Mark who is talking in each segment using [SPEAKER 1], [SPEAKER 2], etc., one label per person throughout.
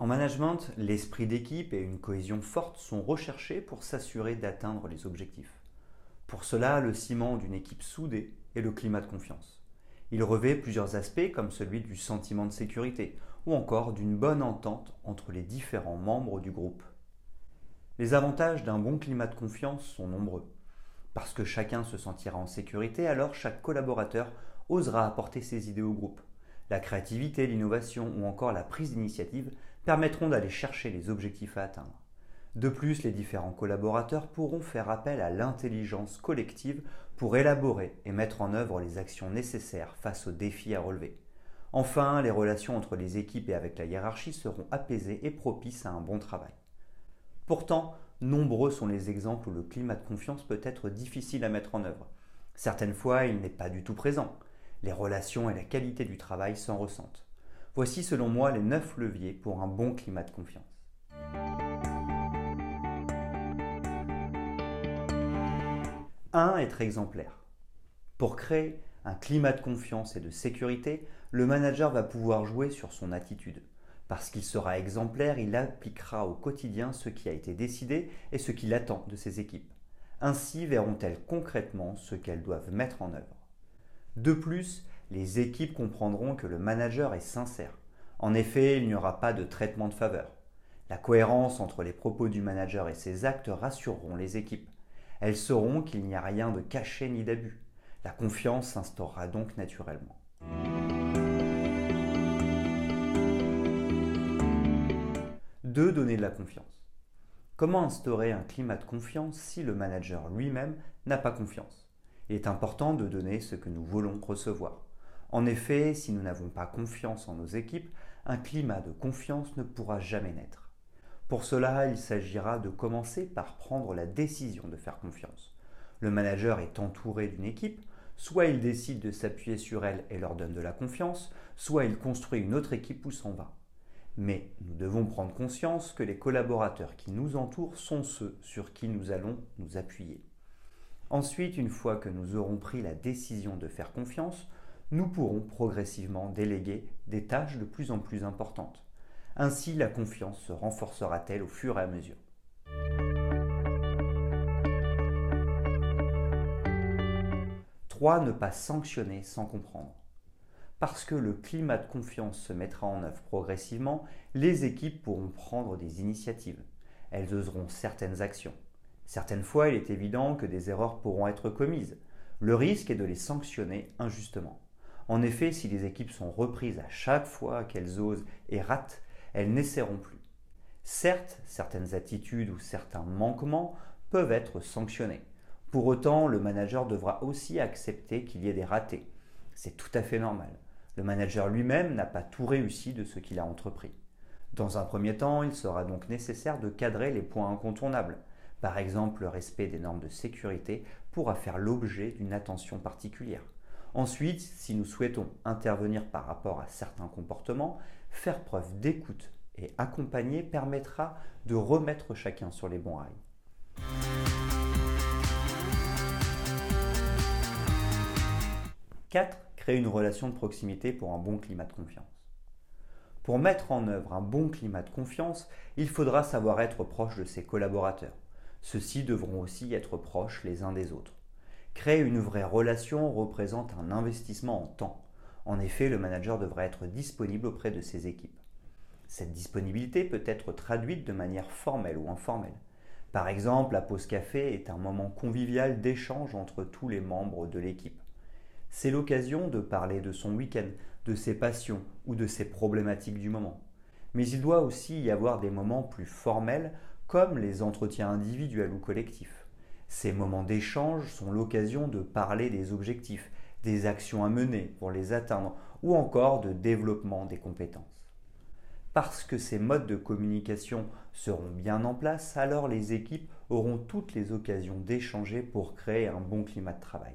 [SPEAKER 1] En management, l'esprit d'équipe et une cohésion forte sont recherchés pour s'assurer d'atteindre les objectifs. Pour cela, le ciment d'une équipe soudée est le climat de confiance. Il revêt plusieurs aspects comme celui du sentiment de sécurité ou encore d'une bonne entente entre les différents membres du groupe. Les avantages d'un bon climat de confiance sont nombreux. Parce que chacun se sentira en sécurité, alors chaque collaborateur osera apporter ses idées au groupe. La créativité, l'innovation ou encore la prise d'initiative permettront d'aller chercher les objectifs à atteindre. De plus, les différents collaborateurs pourront faire appel à l'intelligence collective pour élaborer et mettre en œuvre les actions nécessaires face aux défis à relever. Enfin, les relations entre les équipes et avec la hiérarchie seront apaisées et propices à un bon travail. Pourtant, nombreux sont les exemples où le climat de confiance peut être difficile à mettre en œuvre. Certaines fois, il n'est pas du tout présent. Les relations et la qualité du travail s'en ressentent. Voici selon moi les 9 leviers pour un bon climat de confiance. 1. Être exemplaire. Pour créer un climat de confiance et de sécurité, le manager va pouvoir jouer sur son attitude. Parce qu'il sera exemplaire, il appliquera au quotidien ce qui a été décidé et ce qu'il attend de ses équipes. Ainsi verront-elles concrètement ce qu'elles doivent mettre en œuvre. De plus, les équipes comprendront que le manager est sincère. En effet, il n'y aura pas de traitement de faveur. La cohérence entre les propos du manager et ses actes rassureront les équipes. Elles sauront qu'il n'y a rien de caché ni d'abus. La confiance s'instaurera donc naturellement. 2. Donner de la confiance. Comment instaurer un climat de confiance si le manager lui-même n'a pas confiance? Il est important de donner ce que nous voulons recevoir. En effet, si nous n'avons pas confiance en nos équipes, un climat de confiance ne pourra jamais naître. Pour cela, il s'agira de commencer par prendre la décision de faire confiance. Le manager est entouré d'une équipe, soit il décide de s'appuyer sur elle et leur donne de la confiance, soit il construit une autre équipe où s'en va. Mais nous devons prendre conscience que les collaborateurs qui nous entourent sont ceux sur qui nous allons nous appuyer. Ensuite, une fois que nous aurons pris la décision de faire confiance, nous pourrons progressivement déléguer des tâches de plus en plus importantes. Ainsi, la confiance se renforcera-t-elle au fur et à mesure. 3. Ne pas sanctionner sans comprendre. Parce que le climat de confiance se mettra en œuvre progressivement, les équipes pourront prendre des initiatives. Elles oseront certaines actions. Certaines fois, il est évident que des erreurs pourront être commises. Le risque est de les sanctionner injustement. En effet, si les équipes sont reprises à chaque fois qu'elles osent et ratent, elles n'essaieront plus. Certes, certaines attitudes ou certains manquements peuvent être sanctionnés. Pour autant, le manager devra aussi accepter qu'il y ait des ratés. C'est tout à fait normal. Le manager lui-même n'a pas tout réussi de ce qu'il a entrepris. Dans un premier temps, il sera donc nécessaire de cadrer les points incontournables. Par exemple, le respect des normes de sécurité pourra faire l'objet d'une attention particulière. Ensuite, si nous souhaitons intervenir par rapport à certains comportements, faire preuve d'écoute et accompagner permettra de remettre chacun sur les bons rails. « 4. Créer une relation de proximité pour un bon climat de confiance. Pour mettre en œuvre un bon climat de confiance, il faudra savoir être proche de ses collaborateurs. Ceux-ci devront aussi être proches les uns des autres. Créer une vraie relation représente un investissement en temps. En effet, le manager devrait être disponible auprès de ses équipes. Cette disponibilité peut être traduite de manière formelle ou informelle. Par exemple, la pause café est un moment convivial d'échange entre tous les membres de l'équipe. C'est l'occasion de parler de son week-end, de ses passions ou de ses problématiques du moment. Mais il doit aussi y avoir des moments plus formels comme les entretiens individuels ou collectifs. Ces moments d'échange sont l'occasion de parler des objectifs, des actions à mener pour les atteindre ou encore de développement des compétences. Parce que ces modes de communication seront bien en place, alors les équipes auront toutes les occasions d'échanger pour créer un bon climat de travail.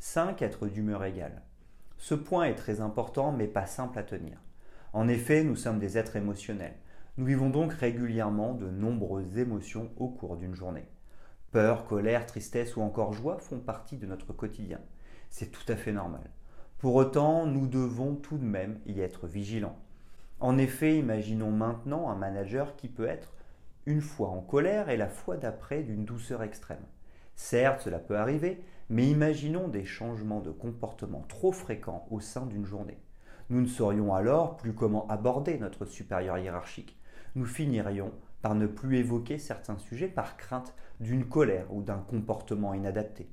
[SPEAKER 1] 5. Être d'humeur égale. Ce point est très important mais pas simple à tenir. En effet, nous sommes des êtres émotionnels. Nous vivons donc régulièrement de nombreuses émotions au cours d'une journée. Peur, colère, tristesse ou encore joie font partie de notre quotidien. C'est tout à fait normal. Pour autant, nous devons tout de même y être vigilants. En effet, imaginons maintenant un manager qui peut être une fois en colère et la fois d'après d'une douceur extrême. Certes, cela peut arriver, mais imaginons des changements de comportement trop fréquents au sein d'une journée. Nous ne saurions alors plus comment aborder notre supérieur hiérarchique. Nous finirions par ne plus évoquer certains sujets par crainte d'une colère ou d'un comportement inadapté.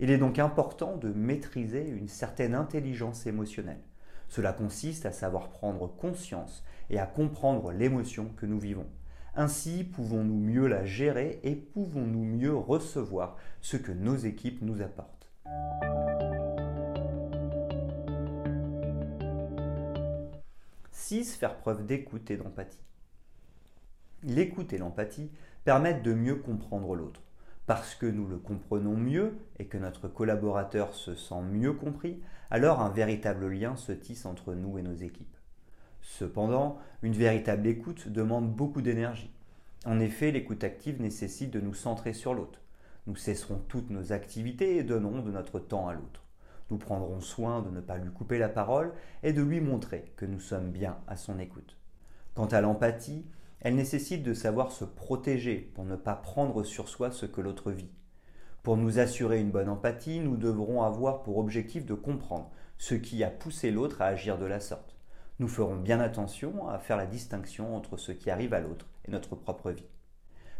[SPEAKER 1] Il est donc important de maîtriser une certaine intelligence émotionnelle. Cela consiste à savoir prendre conscience et à comprendre l'émotion que nous vivons. Ainsi pouvons-nous mieux la gérer et pouvons-nous mieux recevoir ce que nos équipes nous apportent. 6. Faire preuve d'écoute et d'empathie. L'écoute et l'empathie permettent de mieux comprendre l'autre. Parce que nous le comprenons mieux et que notre collaborateur se sent mieux compris, alors un véritable lien se tisse entre nous et nos équipes. Cependant, une véritable écoute demande beaucoup d'énergie. En effet, l'écoute active nécessite de nous centrer sur l'autre. Nous cesserons toutes nos activités et donnerons de notre temps à l'autre. Nous prendrons soin de ne pas lui couper la parole et de lui montrer que nous sommes bien à son écoute. Quant à l'empathie, elle nécessite de savoir se protéger pour ne pas prendre sur soi ce que l'autre vit. Pour nous assurer une bonne empathie, nous devrons avoir pour objectif de comprendre ce qui a poussé l'autre à agir de la sorte. Nous ferons bien attention à faire la distinction entre ce qui arrive à l'autre et notre propre vie.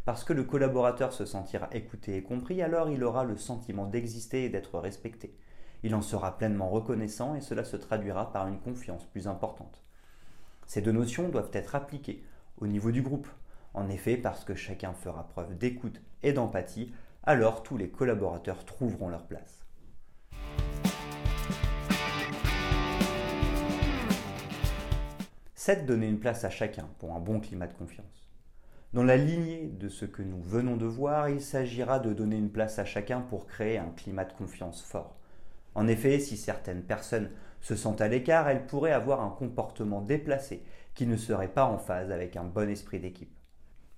[SPEAKER 1] Parce que le collaborateur se sentira écouté et compris, alors il aura le sentiment d'exister et d'être respecté. Il en sera pleinement reconnaissant et cela se traduira par une confiance plus importante. Ces deux notions doivent être appliquées au niveau du groupe. En effet, parce que chacun fera preuve d'écoute et d'empathie, alors tous les collaborateurs trouveront leur place. 7. Donner une place à chacun pour un bon climat de confiance. Dans la lignée de ce que nous venons de voir, il s'agira de donner une place à chacun pour créer un climat de confiance fort. En effet, si certaines personnes se sentent à l'écart, elles pourraient avoir un comportement déplacé qui ne serait pas en phase avec un bon esprit d'équipe.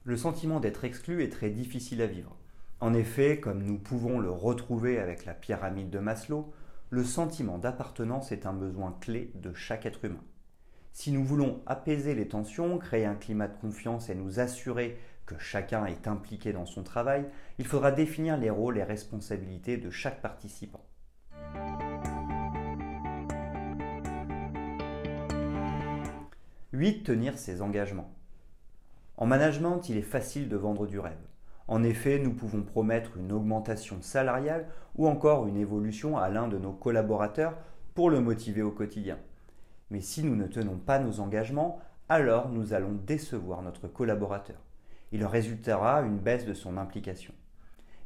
[SPEAKER 1] Le sentiment d'être exclu est très difficile à vivre. En effet, comme nous pouvons le retrouver avec la pyramide de Maslow, le sentiment d'appartenance est un besoin clé de chaque être humain. Si nous voulons apaiser les tensions, créer un climat de confiance et nous assurer que chacun est impliqué dans son travail, il faudra définir les rôles et responsabilités de chaque participant. 8. Tenir ses engagements. En management, il est facile de vendre du rêve. En effet, nous pouvons promettre une augmentation salariale ou encore une évolution à l'un de nos collaborateurs pour le motiver au quotidien. Mais si nous ne tenons pas nos engagements, alors nous allons décevoir notre collaborateur. Il résultera une baisse de son implication.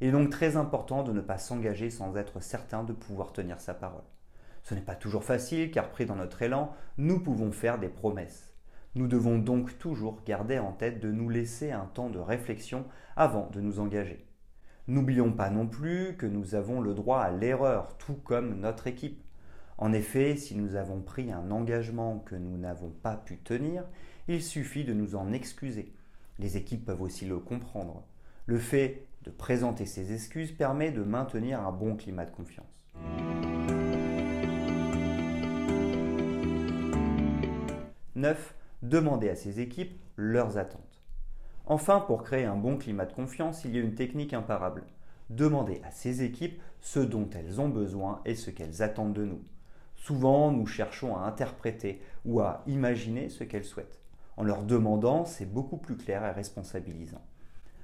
[SPEAKER 1] Il est donc très important de ne pas s'engager sans être certain de pouvoir tenir sa parole. Ce n'est pas toujours facile car pris dans notre élan, nous pouvons faire des promesses. Nous devons donc toujours garder en tête de nous laisser un temps de réflexion avant de nous engager. N'oublions pas non plus que nous avons le droit à l'erreur, tout comme notre équipe. En effet, si nous avons pris un engagement que nous n'avons pas pu tenir, il suffit de nous en excuser. Les équipes peuvent aussi le comprendre. Le fait de présenter ces excuses permet de maintenir un bon climat de confiance. 9 demander à ses équipes leurs attentes. Enfin, pour créer un bon climat de confiance, il y a une technique imparable. Demander à ses équipes ce dont elles ont besoin et ce qu'elles attendent de nous. Souvent, nous cherchons à interpréter ou à imaginer ce qu'elles souhaitent. En leur demandant, c'est beaucoup plus clair et responsabilisant.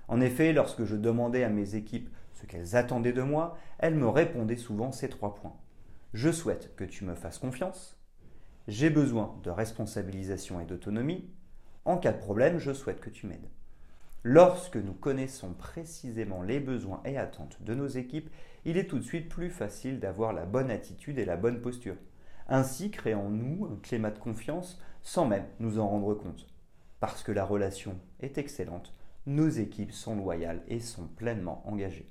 [SPEAKER 1] En effet, lorsque je demandais à mes équipes ce qu'elles attendaient de moi, elles me répondaient souvent ces trois points. Je souhaite que tu me fasses confiance, j'ai besoin de responsabilisation et d'autonomie. En cas de problème, je souhaite que tu m'aides. Lorsque nous connaissons précisément les besoins et attentes de nos équipes, il est tout de suite plus facile d'avoir la bonne attitude et la bonne posture. Ainsi créons-nous un climat de confiance sans même nous en rendre compte. Parce que la relation est excellente, nos équipes sont loyales et sont pleinement engagées.